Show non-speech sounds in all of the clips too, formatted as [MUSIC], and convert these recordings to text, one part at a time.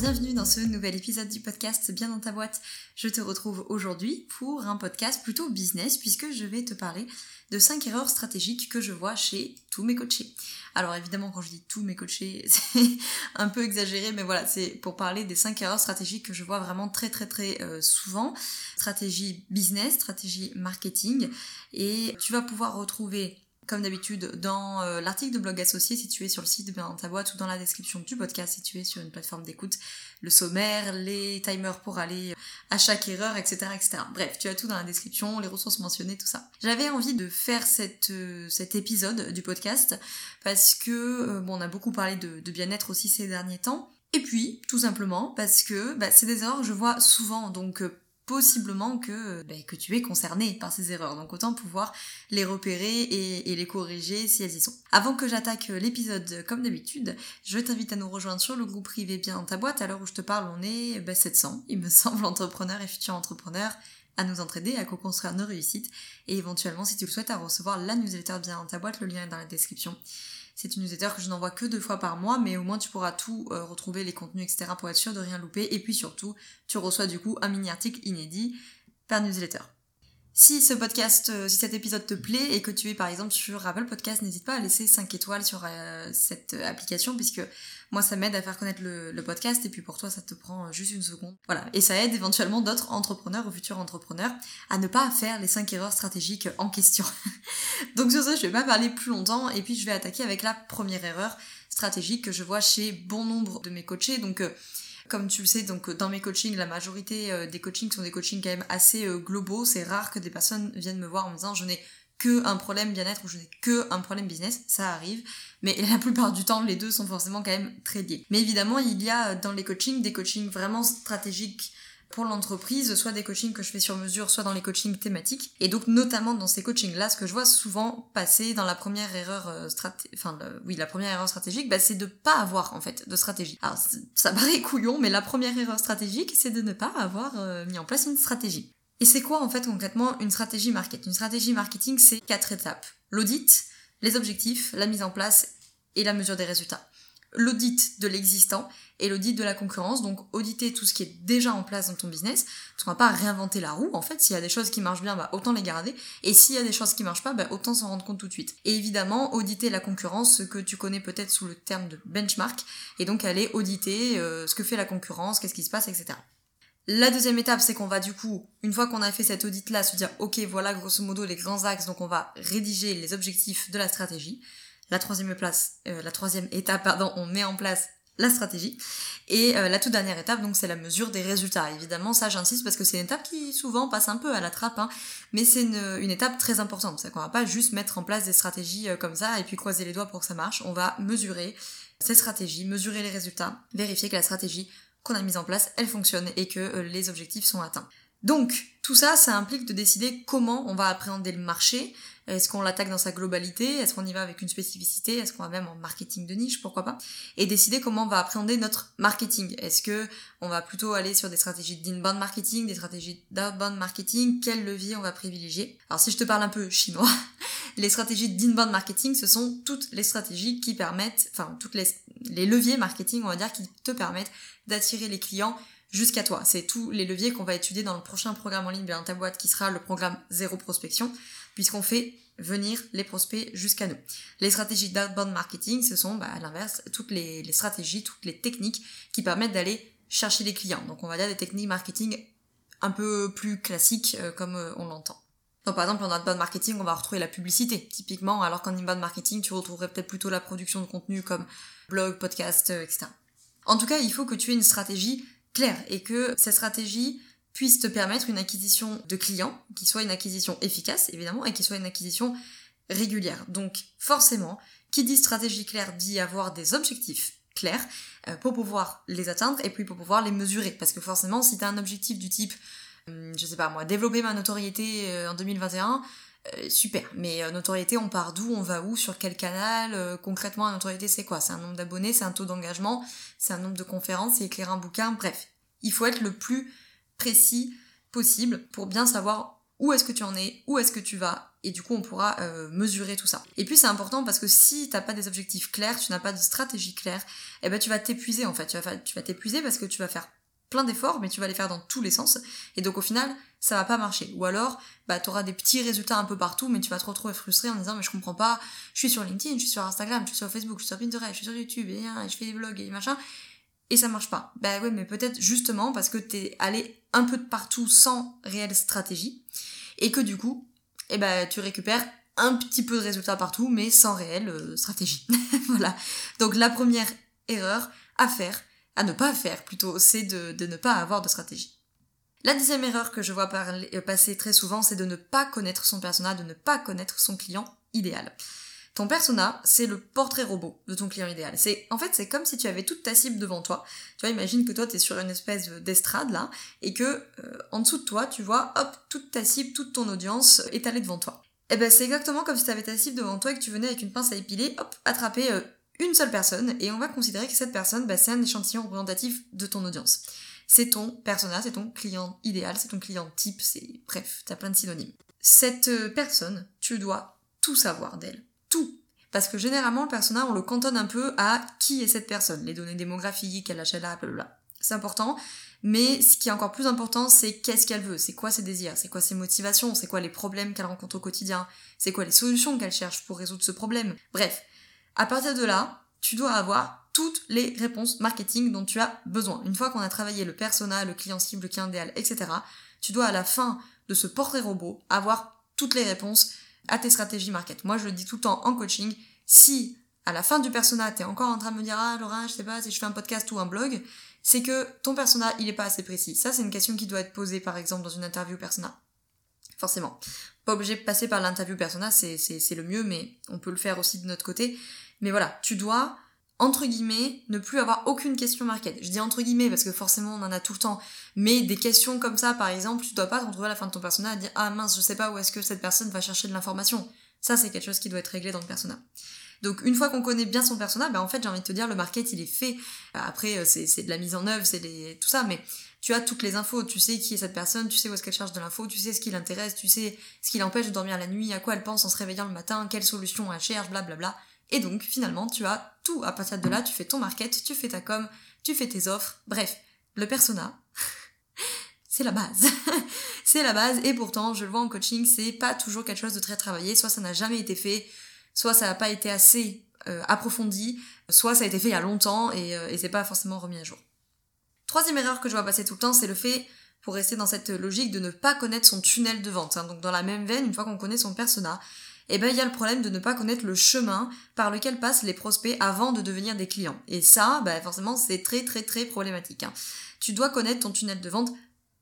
Bienvenue dans ce nouvel épisode du podcast Bien dans ta boîte. Je te retrouve aujourd'hui pour un podcast plutôt business puisque je vais te parler de 5 erreurs stratégiques que je vois chez tous mes coachés. Alors évidemment quand je dis tous mes coachés, [LAUGHS] c'est un peu exagéré, mais voilà, c'est pour parler des 5 erreurs stratégiques que je vois vraiment très très très euh, souvent. Stratégie business, stratégie marketing, et tu vas pouvoir retrouver comme d'habitude, dans euh, l'article de blog associé situé sur le site dans ta boîte ou dans la description du podcast situé sur une plateforme d'écoute, le sommaire, les timers pour aller à chaque erreur, etc., etc. Bref, tu as tout dans la description, les ressources mentionnées, tout ça. J'avais envie de faire euh, cet épisode du podcast parce que, euh, bon, on a beaucoup parlé de, de bien-être aussi ces derniers temps. Et puis, tout simplement, parce que bah, c'est des erreurs que je vois souvent, donc possiblement que, ben, que tu es concerné par ces erreurs. Donc autant pouvoir les repérer et, les corriger si elles y sont. Avant que j'attaque l'épisode comme d'habitude, je t'invite à nous rejoindre sur le groupe privé Bien dans ta boîte. À l'heure où je te parle, on est ben, 700, il me [LAUGHS] semble, entrepreneurs et futurs entrepreneurs à nous entraider, à co-construire nos réussites et éventuellement, si tu le souhaites, à recevoir la newsletter Bien dans ta boîte. Le lien est dans la description. C'est une newsletter que je n'envoie que deux fois par mois, mais au moins tu pourras tout euh, retrouver, les contenus, etc. pour être sûr de rien louper. Et puis surtout, tu reçois du coup un mini-article inédit par newsletter. Si ce podcast, euh, si cet épisode te plaît et que tu es par exemple sur Apple Podcast, n'hésite pas à laisser 5 étoiles sur euh, cette application puisque moi ça m'aide à faire connaître le, podcast et puis pour toi ça te prend juste une seconde. Voilà. Et ça aide éventuellement d'autres entrepreneurs ou futurs entrepreneurs à ne pas faire les 5 erreurs stratégiques en question. [LAUGHS] Donc sur ça je vais pas parler plus longtemps et puis je vais attaquer avec la première erreur stratégique que je vois chez bon nombre de mes coachés. Donc euh, comme tu le sais, donc dans mes coachings, la majorité euh, des coachings sont des coachings quand même assez euh, globaux. C'est rare que des personnes viennent me voir en me disant je n'ai que un problème bien-être ou je n'ai que un problème business. Ça arrive. Mais [LAUGHS] la plupart du temps, les deux sont forcément quand même très liés. Mais évidemment, il y a dans les coachings des coachings vraiment stratégiques pour l'entreprise, soit des coachings que je fais sur mesure, soit dans les coachings thématiques. Et donc notamment dans ces coachings-là, ce que je vois souvent passer dans la première erreur euh, stratégique, enfin oui, la première erreur stratégique, bah, c'est de pas avoir en fait de stratégie. Alors ça paraît [LAUGHS] couillon, mais la première erreur stratégique, c'est de ne pas avoir euh, mis en place une stratégie. Et c'est quoi en fait concrètement une stratégie marketing Une stratégie marketing, c'est quatre étapes. L'audit, les objectifs, la mise en place et la mesure des résultats l'audit de l'existant et l'audit de la concurrence. Donc auditer tout ce qui est déjà en place dans ton business, parce qu'on va pas réinventer la roue. En fait, s'il y a des choses qui marchent bien, bah, autant les garder. Et s'il y a des choses qui marchent pas, bah, autant s'en rendre compte tout de suite. Et évidemment, auditer la concurrence, ce que tu connais peut-être sous le terme de benchmark, et donc aller auditer euh, ce que fait la concurrence, qu'est-ce qui se passe, etc. La deuxième étape, c'est qu'on va du coup, une fois qu'on a fait cette audit-là, se dire, ok, voilà grosso modo les grands axes, donc on va rédiger les objectifs de la stratégie. La troisième place, euh, la troisième étape, pardon, on met en place la stratégie. Et euh, la toute dernière étape, donc c'est la mesure des résultats. Évidemment, ça j'insiste parce que c'est une étape qui souvent passe un peu à la trappe, hein, mais c'est une, étape très importante. C'est qu'on va pas juste mettre en place des stratégies euh, comme ça et puis croiser les doigts pour que ça marche. On va mesurer ces stratégies, mesurer les résultats, vérifier que la stratégie qu'on a mise en place, elle fonctionne et que les objectifs sont atteints. Donc, tout ça, ça implique de décider comment on va appréhender le marché. Est-ce qu'on l'attaque dans sa globalité? Est-ce qu'on y va avec une spécificité? Est-ce qu'on va même en marketing de niche? Pourquoi pas? Et décider comment on va appréhender notre marketing. Est-ce que on va plutôt aller sur des stratégies d'inbound marketing, des stratégies d'outbound marketing? Quel levier on va privilégier? Alors si je te parle un peu chinois, [LAUGHS] les stratégies d'inbound marketing, ce sont toutes les stratégies qui permettent, enfin toutes les, les leviers marketing, on va dire, qui te permettent d'attirer les clients jusqu'à toi. C'est tous les leviers qu'on va étudier dans le prochain programme en ligne dans ta boîte qui sera le programme zéro prospection, puisqu'on fait venir les prospects jusqu'à nous. Les stratégies d'outbound marketing, ce sont bah, à l'inverse toutes les, stratégies, toutes les techniques qui permettent d'aller chercher les clients. Donc on va dire des techniques marketing un peu plus classiques euh, comme euh, on l'entend. Donc par exemple en outbound marketing, on va retrouver la publicité typiquement, alors qu'en inbound marketing, tu retrouverais peut-être plutôt la production de contenu comme blog, podcast, euh, etc. En tout cas, il faut que tu aies une stratégie clair et que cette stratégie puisse te permettre une acquisition de clients, qui soit une acquisition efficace évidemment et qui soit une acquisition régulière. Donc forcément, qui dit stratégie claire dit avoir des objectifs clairs euh, pour pouvoir les atteindre et puis pour pouvoir les mesurer. Parce que forcément, si tu as un objectif du type, hum, je sais pas moi, développer ma notoriété euh, en 2021, euh, super. Mais euh, notoriété, on part d'où, on va où, sur quel canal euh, Concrètement, la notoriété, c'est quoi? C'est un nombre d'abonnés, c'est un taux d'engagement, c'est un nombre de conférences, c'est écrire un bouquin, bref. Il faut être le plus précis possible pour bien savoir où est-ce que tu en es, où est-ce que tu vas, et du coup on pourra mesurer tout ça. Et puis c'est important parce que si t'as pas des objectifs clairs, tu n'as pas de stratégie claire, eh ben tu vas t'épuiser en fait. Tu vas, tu vas t'épuiser parce que tu vas faire plein d'efforts, mais tu vas les faire dans tous les sens. Et donc au final, ça va pas marcher. Ou alors, bah, tu auras des petits résultats un peu partout, mais tu vas te retrouver frustré en disant, mais je comprends pas, je suis sur LinkedIn, je suis sur Instagram, je suis sur Facebook, je suis sur Pinterest, je suis sur YouTube, et, je fais des vlogs et machin, et ça marche pas. Bah ouais, mais peut-être justement parce que t'es allé un peu de partout sans réelle stratégie, et que du coup, eh ben, tu récupères un petit peu de résultats partout, mais sans réelle euh, stratégie. [LAUGHS] voilà. Donc la première erreur à faire, à ne pas faire plutôt, c'est de, ne pas avoir de stratégie. La deuxième erreur que je vois euh, passer très souvent, c'est de ne pas connaître son persona, de ne pas connaître son client idéal. Ton persona, c'est le portrait robot de ton client idéal. C'est, en fait, c'est comme si tu avais toute ta cible devant toi. Tu vois, imagine que toi, tu es sur une espèce d'estrade, là, et que, euh, en dessous de toi, tu vois, hop, toute ta cible, toute ton audience étalée devant toi. Et eh ben, c'est exactement comme si tu avais ta cible devant toi et que tu venais avec une pince à épiler, hop, attraper euh, une seule personne et on va considérer que cette personne, bah, c'est un échantillon représentatif de ton audience. C'est ton persona, c'est ton client idéal, c'est ton client type, c'est bref, t'as plein de synonymes. Cette euh, personne, tu dois tout savoir d'elle, tout. Parce que généralement, le persona, on le cantonne un peu à qui est cette personne, les données démographiques, quel âge elle a, blablabla. C'est important, mais ce qui est encore plus important, c'est qu'est-ce qu'elle veut, c'est quoi ses désirs, c'est quoi ses motivations, c'est quoi les problèmes qu'elle rencontre au quotidien, c'est quoi les solutions qu'elle cherche pour résoudre ce problème. Bref, à partir de là, tu dois avoir toutes les réponses marketing dont tu as besoin. Une fois qu'on a travaillé le persona, le client cible, le client idéal, etc., tu dois à la fin de ce portrait robot avoir toutes les réponses à tes stratégies market. Moi, je le dis tout le temps en coaching, si à la fin du persona, tu es encore en train de me dire ah Laura, je sais pas si je fais un podcast ou un blog, c'est que ton persona, il est pas assez précis. Ça, c'est une question qui doit être posée par exemple dans une interview persona. Forcément. Pas obligé de passer par l'interview persona, c'est le mieux, mais on peut le faire aussi de notre côté. Mais voilà, tu dois, entre guillemets, ne plus avoir aucune question market. Je dis entre guillemets parce que forcément on en a tout le temps. Mais des questions comme ça, par exemple, tu dois pas te retrouver à la fin de ton persona à dire Ah mince, je sais pas où est-ce que cette personne va chercher de l'information. Ça, c'est quelque chose qui doit être réglé dans le persona. Donc une fois qu'on connaît bien son persona, ben en fait j'ai envie de te dire le market il est fait. Après euh, c'est de la mise en œuvre, c'est tout ça, mais tu as toutes les infos, tu sais qui est cette personne, tu sais où est-ce qu'elle cherche de l'info, tu sais ce qui l'intéresse, tu sais ce qui l'empêche de dormir la nuit, à quoi elle pense en se réveillant le matin, quelle solution elle cherche, blablabla. Et donc, finalement, tu as tout à partir de là, tu fais ton market, tu fais ta com, tu fais tes offres, bref, le persona, [LAUGHS] c'est la base. [LAUGHS] c'est la base, et pourtant, je le vois en coaching, c'est pas toujours quelque chose de très travaillé, soit ça n'a jamais été fait, soit ça n'a pas été assez euh, approfondi, soit ça a été fait il y a longtemps et, euh, et c'est pas forcément remis à jour. Troisième erreur que je vois passer tout le temps, c'est le fait, pour rester dans cette logique, de ne pas connaître son tunnel de vente. Hein. Donc dans la même veine, une fois qu'on connaît son persona, eh ben il y a le problème de ne pas connaître le chemin par lequel passent les prospects avant de devenir des clients. Et ça, ben forcément, c'est très très très problématique. Hein. Tu dois connaître ton tunnel de vente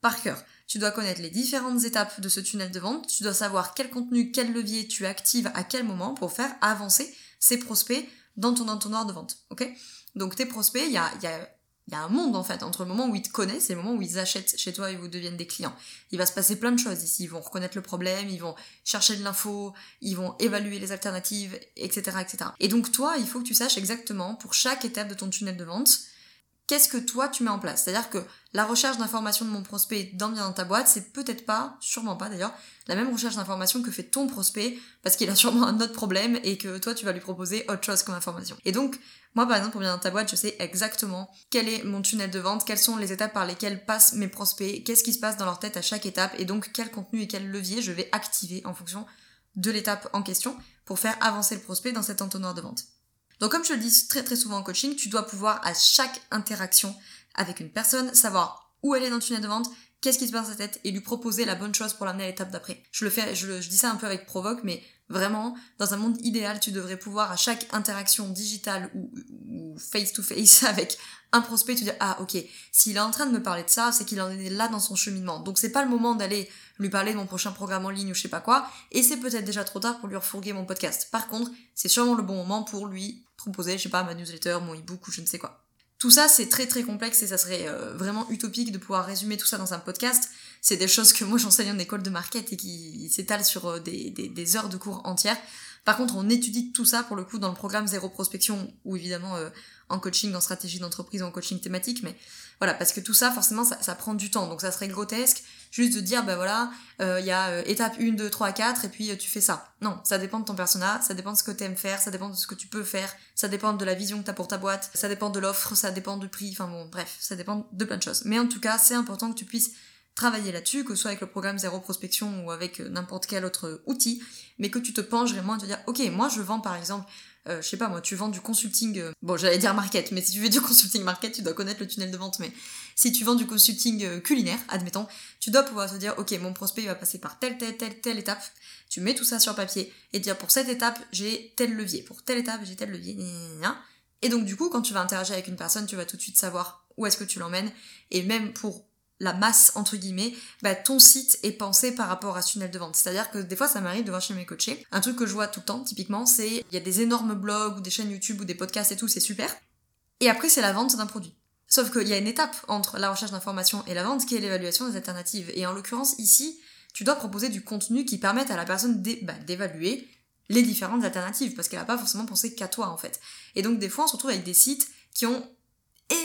par cœur. Tu dois connaître les différentes étapes de ce tunnel de vente. Tu dois savoir quel contenu, quel levier tu actives à quel moment pour faire avancer ces prospects dans ton entonnoir de vente. Ok? Donc tes prospects, il y a, y a il y a un monde en fait entre le moment où ils te connaissent et le moment où ils achètent chez toi et vous deviennent des clients. Il va se passer plein de choses ici. Ils vont reconnaître le problème, ils vont chercher de l'info, ils vont évaluer les alternatives, etc., etc. Et donc toi, il faut que tu saches exactement pour chaque étape de ton tunnel de vente qu'est-ce que toi tu mets en place? C'est-à-dire que la recherche d'informations de mon prospect dans bien dans ta boîte, c'est peut-être pas, sûrement pas d'ailleurs, la même recherche d'informations que fait ton prospect parce qu'il a [LAUGHS] sûrement un autre problème et que toi tu vas lui proposer autre chose comme information. Et donc, moi par exemple, pour bien dans ta boîte, je sais exactement quel est mon tunnel de vente, quelles sont les étapes par lesquelles passent mes prospects, qu'est-ce qui se passe dans leur tête à chaque étape et donc quel contenu et quel levier je vais activer en fonction de l'étape en question pour faire avancer le prospect dans cet entonnoir de vente. Donc comme je le dis très très souvent en coaching, tu dois pouvoir à chaque interaction avec une personne savoir où elle est dans le tunnel de vente, qu'est-ce qui se passe dans sa tête et lui proposer la bonne chose pour l'amener à l'étape d'après. Je le fais, je, je, dis ça un peu avec provoque, mais vraiment, dans un monde idéal, tu devrais pouvoir à chaque interaction digitale ou, face to face avec un prospect te dire ah ok, s'il est en train de me parler de ça, c'est qu'il en est là dans son cheminement. Donc c'est pas le moment d'aller lui parler de mon prochain programme en ligne ou je sais pas quoi, et c'est peut-être déjà trop tard pour lui refourguer mon podcast. Par contre, c'est sûrement le bon moment pour lui proposer, je sais pas, ma newsletter, mon ebook ou je ne sais quoi. Tout ça, c'est très très complexe et ça serait euh, vraiment utopique de pouvoir résumer tout ça dans un podcast. c'est des choses que moi [LAUGHS] j'enseigne en école de market et qui s'étalent sur euh, des, heures de cours entières. Par contre, on étudie tout ça pour le coup dans le programme Zéro Prospection ou évidemment euh, en coaching, en stratégie d'entreprise, en coaching thématique, mais voilà, parce que tout ça, forcément, ça, prend du temps. Donc ça serait grotesque juste de dire, ben voilà, il euh, y a euh, étape 1, 2, 3, 4, et puis euh, tu fais ça. Non, ça dépend de ton persona, ça dépend de ce que tu aimes faire, ça dépend de ce que tu peux faire, ça dépend de la vision que tu as pour ta boîte, ça dépend de l'offre, ça dépend du prix, enfin bon, bref, ça dépend de plein de choses. Mais en tout cas, c'est important que tu puisses travailler là-dessus, que ce soit avec le programme Zéro Prospection ou avec n'importe quel autre outil, mais que tu te penches vraiment à te dire, ok, moi je vends par exemple euh, je sais pas moi, tu vends du consulting, euh, bon j'allais dire market, mais si tu veux du [LAUGHS] consulting market, tu dois connaître le tunnel de vente, mais si tu vends du consulting euh, culinaire, admettons, tu dois pouvoir te dire, ok, mon prospect il va passer par telle, telle, telle, telle étape, tu mets tout ça sur papier, et dire pour cette étape, j'ai tel levier, pour telle étape, j'ai tel levier, et donc du coup, quand tu vas interagir avec une personne, tu vas tout de suite savoir où est-ce que tu l'emmènes, et même pour la masse entre guillemets, bah, ton site est pensé par rapport à ce tunnel de vente. C'est-à-dire que des fois ça m'arrive de voir chez mes coachés, un truc que je vois tout le temps typiquement, c'est il y a des énormes blogs ou des chaînes YouTube ou des podcasts et tout, c'est super. Et après c'est la vente d'un produit. Sauf qu'il y a une étape entre la recherche d'informations et la vente qui est l'évaluation des alternatives. Et en l'occurrence ici, tu dois proposer du contenu qui permette à la personne bah, d'évaluer les différentes alternatives parce qu'elle n'a pas forcément pensé qu'à toi en fait. Et donc des fois on se retrouve avec des sites qui ont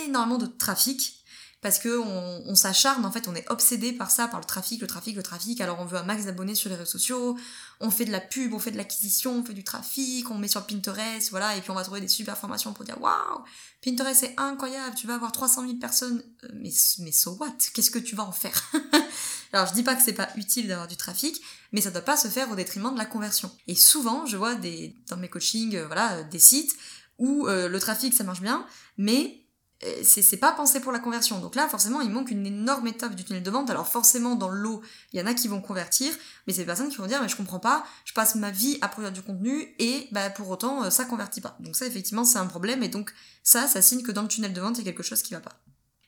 énormément de trafic parce que on, s'acharne, en fait, on est obsédé par ça, par le trafic, le trafic, le trafic. Alors on veut un max d'abonnés sur les réseaux sociaux, on fait de la pub, on fait de l'acquisition, on fait du trafic, on met sur Pinterest, voilà, et puis on va trouver des super formations pour dire waouh, Pinterest c'est incroyable, tu vas avoir 300 000 personnes, euh, mais mais so what? Qu'est-ce que tu vas en faire? [LAUGHS] Alors je dis pas que c'est pas utile d'avoir du trafic, mais ça doit pas se faire au détriment de la conversion. Et souvent, je vois des dans mes coachings, euh, voilà, euh, des sites où le trafic ça marche bien, mais c'est pas pensé pour la conversion. Donc là, forcément, il manque une énorme étape du tunnel de vente. Alors forcément, dans l'eau, il y en a qui vont convertir, mais c'est des personnes qui vont dire, mais je comprends pas, je passe ma vie à produire du contenu et bah, pour autant, euh, ça convertit pas. Donc ça, effectivement, c'est un problème et donc ça, ça signe que dans le tunnel de vente, il y a quelque chose qui va pas.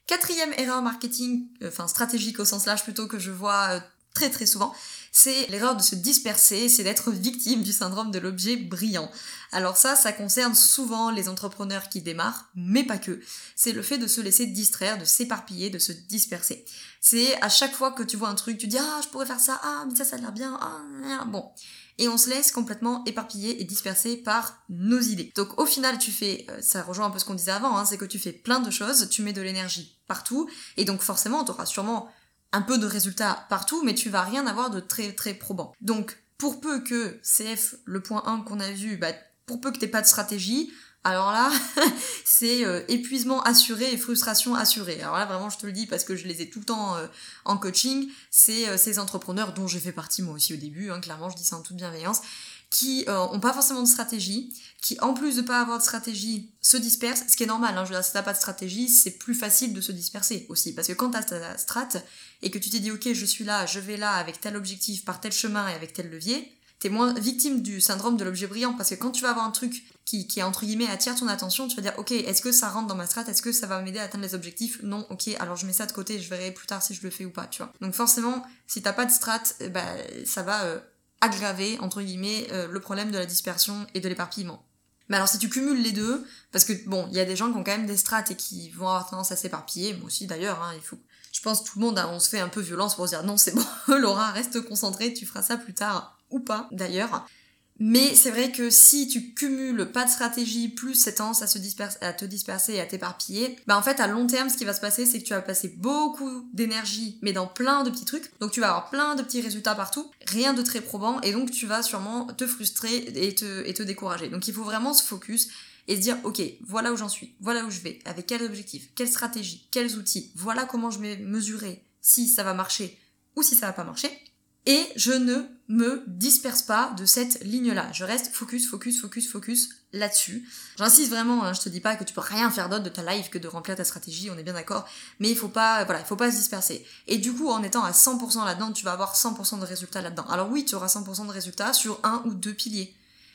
Quatrième erreur marketing, euh, enfin stratégique au sens large plutôt que je vois très très souvent, c'est l'erreur de se disperser, c'est d'être victime du syndrome de l'objet brillant. Alors ça, ça concerne souvent les entrepreneurs qui démarrent, mais pas que. C'est le fait de se laisser distraire, de s'éparpiller, de se disperser. C'est à chaque fois que tu vois un truc, tu dis ah je pourrais faire ça, ah mais ça ça a l'air bien, ah bon. Et on se laisse complètement éparpiller et disperser par nos idées. Donc au final, tu fais, euh, ça rejoint un peu ce qu'on disait avant, hein, c'est que tu fais plein de choses, tu mets de l'énergie partout, et donc forcément, tu auras sûrement un peu de résultats partout, mais tu vas rien avoir de très très probant. Donc, pour peu que CF, le point 1 qu'on a vu, bah, pour peu que t'aies pas de stratégie, alors là, [LAUGHS] c'est euh, épuisement assuré et frustration assurée. Alors là, vraiment, je te le dis parce que je les ai tout le temps euh, en coaching. C'est euh, ces entrepreneurs dont j'ai fait partie moi aussi au début, hein, clairement, je dis ça en toute bienveillance, qui euh, ont pas forcément de stratégie, qui en plus de pas avoir de stratégie se dispersent, ce qui est normal, hein, je veux dire, si t'as pas de stratégie, c'est plus facile de se disperser aussi, parce que quand t'as ta strat et que tu t'es dit ok je suis là, je vais là avec tel objectif, par tel chemin et avec tel levier, t'es moins victime du syndrome de l'objet brillant, parce que quand tu vas avoir un truc qui, qui entre guillemets attire ton attention, tu vas dire ok est-ce que ça rentre dans ma strat, est-ce que ça va m'aider à atteindre les objectifs? Non, ok alors je mets ça de côté, je verrai plus tard si je le fais ou pas, tu vois. Donc forcément si t'as pas de strat, bah ça va euh, aggraver, entre guillemets, euh, le problème de la dispersion et de l'éparpillement. Mais alors si tu cumules les deux, parce que bon, il y a des gens qui ont quand même des strates et qui vont avoir tendance à s'éparpiller, moi aussi d'ailleurs, hein, il faut... Je pense tout le monde, on se fait un peu violence pour se dire non c'est bon, [LAUGHS] Laura, reste concentrée, tu feras ça plus tard, ou pas d'ailleurs. Mais c'est vrai que si tu cumules pas de stratégie plus cette tendance à, se disperser, à te disperser et à t'éparpiller, bah en fait à long terme ce qui va se passer c'est que tu vas passer beaucoup d'énergie mais dans plein de petits trucs. Donc tu vas avoir plein de petits résultats partout, rien de très probant. Et donc tu vas sûrement te frustrer et te, et te décourager. Donc il faut vraiment se focus et se dire ok voilà où j'en suis, voilà où je vais, avec quels objectifs, quelle stratégie, quels outils, voilà comment je vais mesurer si ça va marcher ou si ça va pas marcher et je ne me disperse pas de cette ligne-là. Je reste focus, focus, focus, focus là-dessus. J'insiste vraiment, hein, je te dis pas que tu peux rien faire d'autre de ta life que de remplir ta stratégie, on est bien d'accord, mais il faut pas, voilà, il faut pas se disperser. Et du coup, en étant à 100% là-dedans, tu vas avoir 100% de résultats là-dedans. Alors oui, tu auras 100% de résultats sur un ou deux piliers.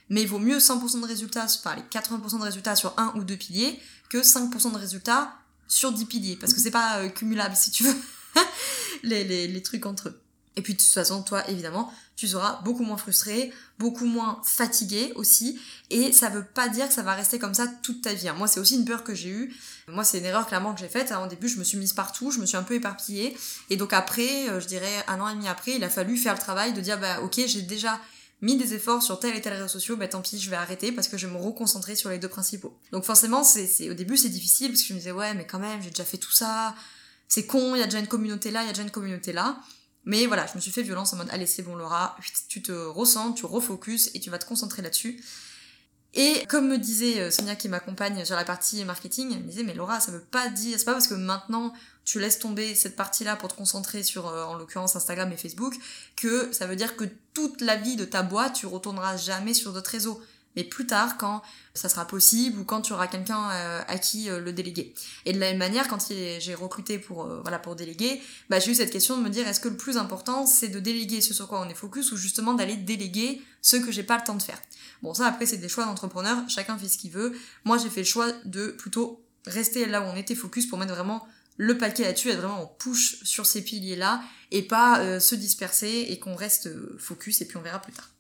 Mais il vaut mieux 100% de résultats, enfin les 80% de résultats sur un ou deux piliers que 5% de résultats sur 10 piliers. Parce que c'est pas euh, cumulable, si tu veux, [LAUGHS] les, trucs entre eux. Et puis de toute façon, toi, évidemment, tu seras beaucoup moins frustré, beaucoup moins fatigué aussi. Et ça veut pas dire que ça va rester comme ça toute ta vie. Hein. Moi, c'est aussi une peur que j'ai eue. Moi, c'est une erreur clairement que j'ai faite. Au début, je me suis mise partout, je me suis un peu éparpillée. Et donc après, euh, je dirais un an et demi après, il a fallu faire le travail de dire, bah ok, j'ai déjà mis des efforts sur tel et tel réseau social, bah tant pis, je vais arrêter parce que je vais me reconcentrer sur les deux principaux. Donc forcément, c'est, au début, c'est difficile parce que je me disais, ouais, mais quand même, j'ai déjà fait tout ça, c'est con, il y a déjà une communauté là, il y a déjà une communauté là. Mais voilà, je me suis fait violence en mode, allez, c'est bon, Laura, tu te ressens, tu refocuses et tu vas te concentrer là-dessus. Et comme me disait euh, Sonia qui m'accompagne sur la partie marketing, elle me disait mais Laura, ça veut pas dire, c'est pas parce que maintenant tu laisses tomber cette partie-là pour te concentrer sur, euh, en l'occurrence, Instagram et Facebook, que ça veut dire que toute la vie de ta boîte, tu retourneras jamais sur d'autres réseaux mais plus tard quand ça sera possible ou quand tu auras quelqu'un euh, à qui euh, le déléguer. Et de la même manière, quand j'ai recruté pour euh, voilà pour déléguer, bah, j'ai eu cette question de me dire est-ce que le plus important c'est de déléguer ce sur quoi on est focus ou justement d'aller déléguer ce que j'ai pas le temps de faire? Bon ça après c'est des choix d'entrepreneur, chacun fait ce qu'il veut. Moi j'ai fait le choix de plutôt rester là où on était focus pour mettre vraiment le paquet là-dessus, être vraiment en push sur ces piliers là et pas se disperser et qu'on reste focus et puis on verra plus tard.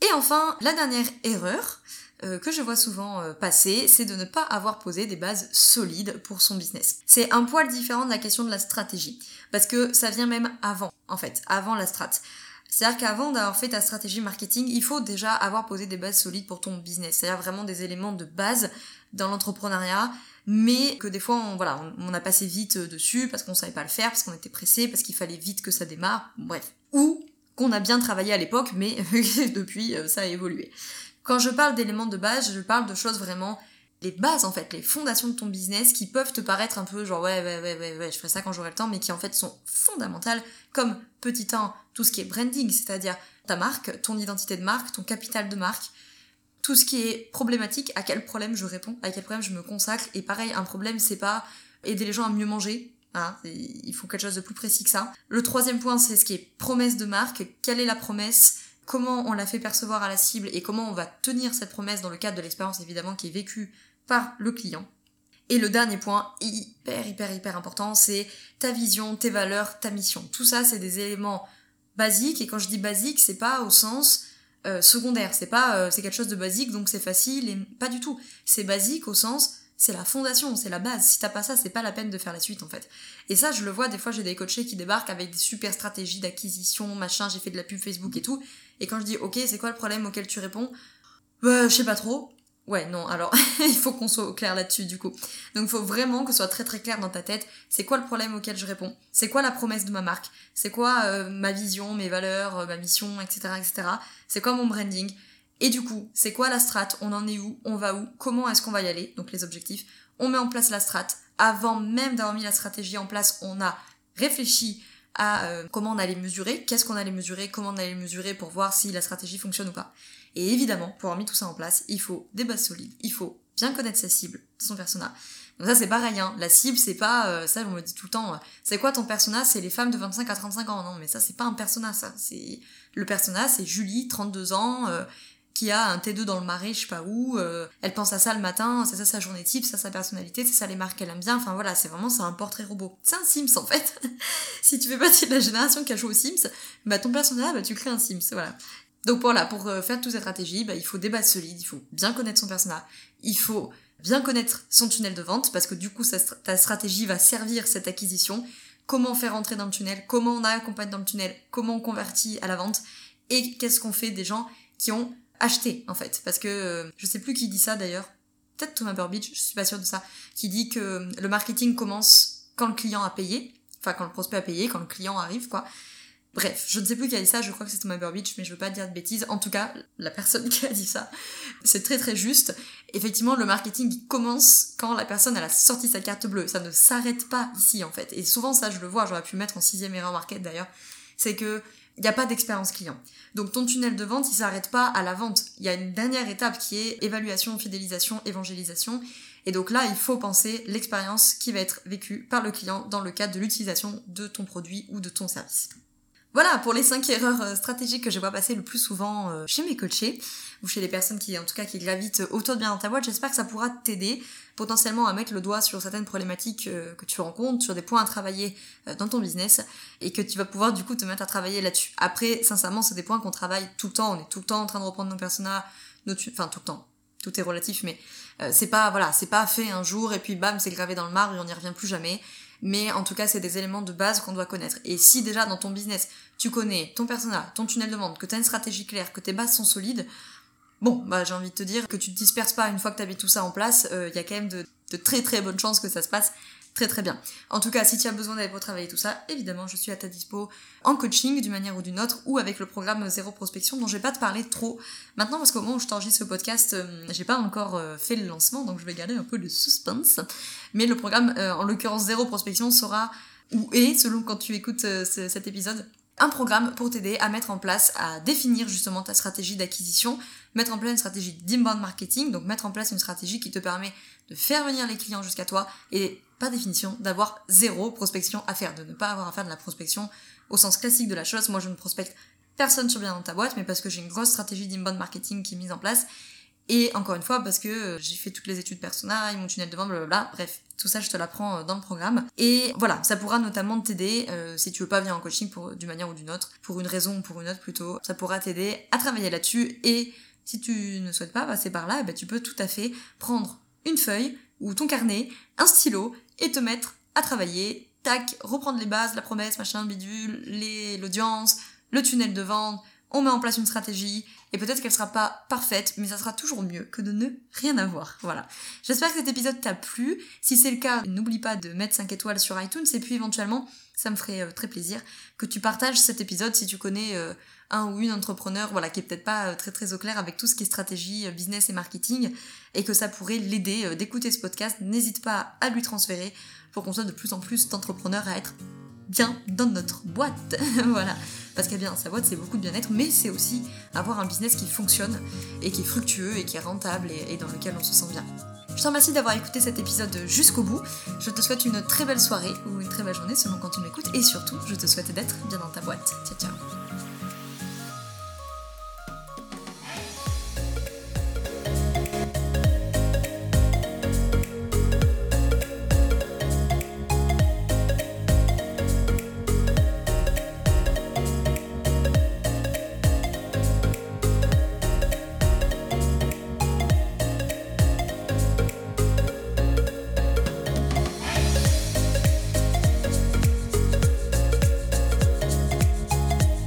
Et enfin, la dernière erreur euh, que je vois souvent euh, passer, c'est de ne pas avoir posé des bases solides pour son business. C'est un poil différent de la question de la stratégie, parce que ça vient même avant, en fait, avant la strat. C'est-à-dire qu'avant d'avoir fait ta stratégie marketing, il faut déjà avoir posé des bases solides pour ton business, c'est-à-dire vraiment des éléments de base dans l'entrepreneuriat, mais que des fois on voilà on, a passé vite dessus parce qu'on savait pas le faire, parce qu'on était pressé, parce qu'il fallait vite que ça démarre, bref. Ou qu'on a bien travaillé à l'époque, mais [LAUGHS] depuis, euh, ça a évolué. Quand je parle d'éléments de base, je parle de choses vraiment les bases en fait, les fondations de ton business qui peuvent te paraître un peu genre ouais ouais ouais ouais, ouais je ferai ça quand j'aurai le temps, mais qui en fait sont fondamentales comme petit 1, tout ce qui est branding, c'est-à-dire ta marque, ton identité de marque, ton capital de marque, tout ce qui est problématique, à quel problème je réponds, à quel problème je me consacre, et pareil, un problème c'est pas aider les gens à mieux manger, Hein, il faut quelque chose de plus précis que ça. Le troisième point, c'est ce qui est promesse de marque. Quelle est la promesse? Comment on la fait percevoir à la cible? Et comment on va tenir cette promesse dans le cadre de l'expérience évidemment qui est vécue par le client? Et le dernier point, hyper hyper hyper important, c'est ta vision, tes valeurs, ta mission. Tout ça, c'est des éléments basiques. Et quand je dis basique, c'est pas au sens euh, secondaire. C'est pas euh, c'est quelque chose de basique donc c'est facile et pas du tout. C'est basique au sens c'est la fondation, c'est la base. Si t'as pas ça, c'est pas la peine de faire la suite en fait. Et ça, je le vois, des fois j'ai des coachés qui débarquent avec des super stratégies d'acquisition, machin, j'ai fait de la pub Facebook et tout. Et quand je dis ok, c'est quoi le problème auquel tu réponds? Bah, je sais pas trop. Ouais, non, alors [LAUGHS] il faut qu'on soit clair là-dessus du coup. Donc il faut vraiment que ce soit très très clair dans ta tête. C'est quoi le problème auquel je réponds? C'est quoi la promesse de ma marque? C'est quoi euh, ma vision, mes valeurs, euh, ma mission, etc. etc. C'est quoi mon branding? Et du coup, c'est quoi la strat? On en est où? On va où? Comment est-ce qu'on va y aller? Donc les objectifs. On met en place la strat. Avant même d'avoir mis la stratégie en place, on a réfléchi à euh, comment on allait mesurer, qu'est-ce qu'on allait mesurer, comment on allait mesurer pour voir si la stratégie fonctionne ou pas. Et évidemment, pour avoir mis tout ça en place, il faut des bases solides, il faut bien connaître sa cible, son persona. Donc ça c'est pareil, hein. la cible c'est pas, euh, ça on me dit tout le temps, euh, c'est quoi ton persona? C'est les femmes de 25 à 35 ans, non mais ça c'est pas un persona ça, c'est le persona c'est Julie, 32 ans, qui a un T2 dans le marais, je sais pas où, euh, elle pense à ça le matin, c'est ça sa journée type, c'est ça sa personnalité, c'est ça les marques qu'elle aime bien, enfin voilà, c'est vraiment c'est un portrait robot. C'est un Sims en fait. [LAUGHS] si tu fais partie de la génération qui a joué aux Sims, bah ton personnage, bah tu crées un Sims, voilà. Donc voilà, pour euh, faire toute cette stratégie, bah, il faut des bases solides, il faut bien connaître son personnage, il faut bien connaître son tunnel de vente, parce que du coup ta stratégie va servir cette acquisition, comment faire entrer dans le tunnel, comment on accompagne dans le tunnel, comment on convertit à la vente, et qu'est-ce qu'on fait des gens qui ont acheter en fait. Parce que euh, je sais plus qui dit ça d'ailleurs. Peut-être Thomas Burbidge je suis pas sûre de ça qui dit que le marketing commence quand le client a payé. Enfin quand le prospect a payé quand le client arrive quoi. Bref je ne sais plus qui a dit ça je crois que c'est Thomas Burbidge mais je veux pas dire de bêtises. En tout cas la personne [LAUGHS] qui a dit ça c'est très très juste. Effectivement le marketing commence quand la personne a sorti sa carte bleue. Ça ne s'arrête pas ici en fait. Et souvent ça je le vois j'aurais pu mettre en sixième erreur market d'ailleurs. C'est que il n'y a pas d'expérience client. Donc ton tunnel de vente, il s'arrête pas à la vente. Il y a une dernière étape qui est évaluation, fidélisation, évangélisation. Et donc là, il faut penser l'expérience qui va être vécue par le client dans le cadre de l'utilisation de ton produit ou de ton service. Voilà pour les 5 erreurs euh, stratégiques que je vois passer le plus souvent euh, chez mes coachés ou chez les personnes qui en tout cas qui gravitent autour de bien dans ta boîte. J'espère que ça pourra t'aider potentiellement à mettre le doigt sur certaines problématiques euh, que tu rencontres, sur des points à travailler dans ton business et que tu vas pouvoir du coup te mettre à travailler là-dessus. Après, sincèrement, c'est des points qu'on travaille tout le temps. On est tout le temps en train de reprendre nos personas, nos enfin tout le temps. Tout est relatif, mais c'est pas voilà, c'est pas fait un jour et puis bam, c'est gravé dans le marbre et on n'y revient plus jamais mais en tout cas c'est des éléments de base qu'on doit connaître. Et si déjà dans ton business tu connais ton persona, ton tunnel de vente, que tu as une stratégie claire, que tes bases sont solides, bon bah j'ai envie de te dire que tu te disperses pas une fois que tu as mis tout ça en place, il euh, y a quand même de, de très très bonnes chances que ça se passe très très bien. En tout cas, si tu as besoin d'aller pour travailler tout ça, évidemment, je suis à ta dispo en coaching d'une manière ou d'une autre ou avec le programme Zéro Prospection dont je vais pas te parler trop maintenant parce qu'au moment où je t'enregistre ce podcast, euh, j'ai pas encore euh, fait le lancement donc je vais garder un peu de suspense. Mais le programme, euh, en l'occurrence Zéro Prospection, sera ou est, selon quand tu écoutes cet épisode, un programme pour t'aider à mettre en place, à définir justement ta stratégie d'acquisition, mettre en place une stratégie d'inbound marketing, donc mettre en place une stratégie qui te permet de faire venir les clients jusqu'à toi et par définition d'avoir zéro prospection à faire, de ne pas avoir à faire de la prospection au sens classique de la chose. Moi je ne prospecte personne sur bien dans ta boîte, mais parce que j'ai une grosse stratégie d'inbound marketing qui est mise en place. Et encore une fois, parce que euh, j'ai fait toutes les études personnelles, mon tunnel de vente, blablabla. Bref, tout ça, je te l'apprends euh, dans le programme. Et voilà, ça pourra notamment t'aider, euh, si tu veux pas venir en coaching pour, d'une manière ou d'une autre, pour une raison ou pour une autre plutôt, ça pourra t'aider à travailler là-dessus. Et si tu ne souhaites pas passer par là, eh ben, tu peux tout à fait prendre une feuille ou ton carnet, un stylo, et te mettre à travailler, tac, reprendre les bases, la promesse, machin, bidule, l'audience, le tunnel de vente, on met en place une stratégie, et peut-être qu'elle sera pas parfaite, mais ça sera toujours mieux que de ne rien avoir. Voilà. J'espère que cet épisode t'a plu. Si c'est le cas, n'oublie pas de mettre 5 étoiles sur iTunes, et puis éventuellement, ça me ferait euh, très plaisir que tu partages cet épisode si tu connais euh, un ou une entrepreneur, voilà, qui est peut-être pas euh, très très au clair avec tout ce qui est stratégie, business et marketing, et que ça pourrait l'aider d'écouter ce podcast. N'hésite pas à lui transférer pour qu'on soit de plus en plus d'entrepreneurs à être bien dans notre boîte. [LAUGHS] voilà. Parce qu'être bien sa boîte, c'est beaucoup de bien-être, mais c'est aussi avoir un business qui fonctionne et qui est fructueux et qui est rentable et, dans lequel on se sent bien. Je te remercie d'avoir écouté cet épisode jusqu'au bout. Je te souhaite une très belle soirée ou une très belle journée selon quand tu m'écoutes. Et surtout, je te souhaite d'être bien dans ta boîte. Ciao ciao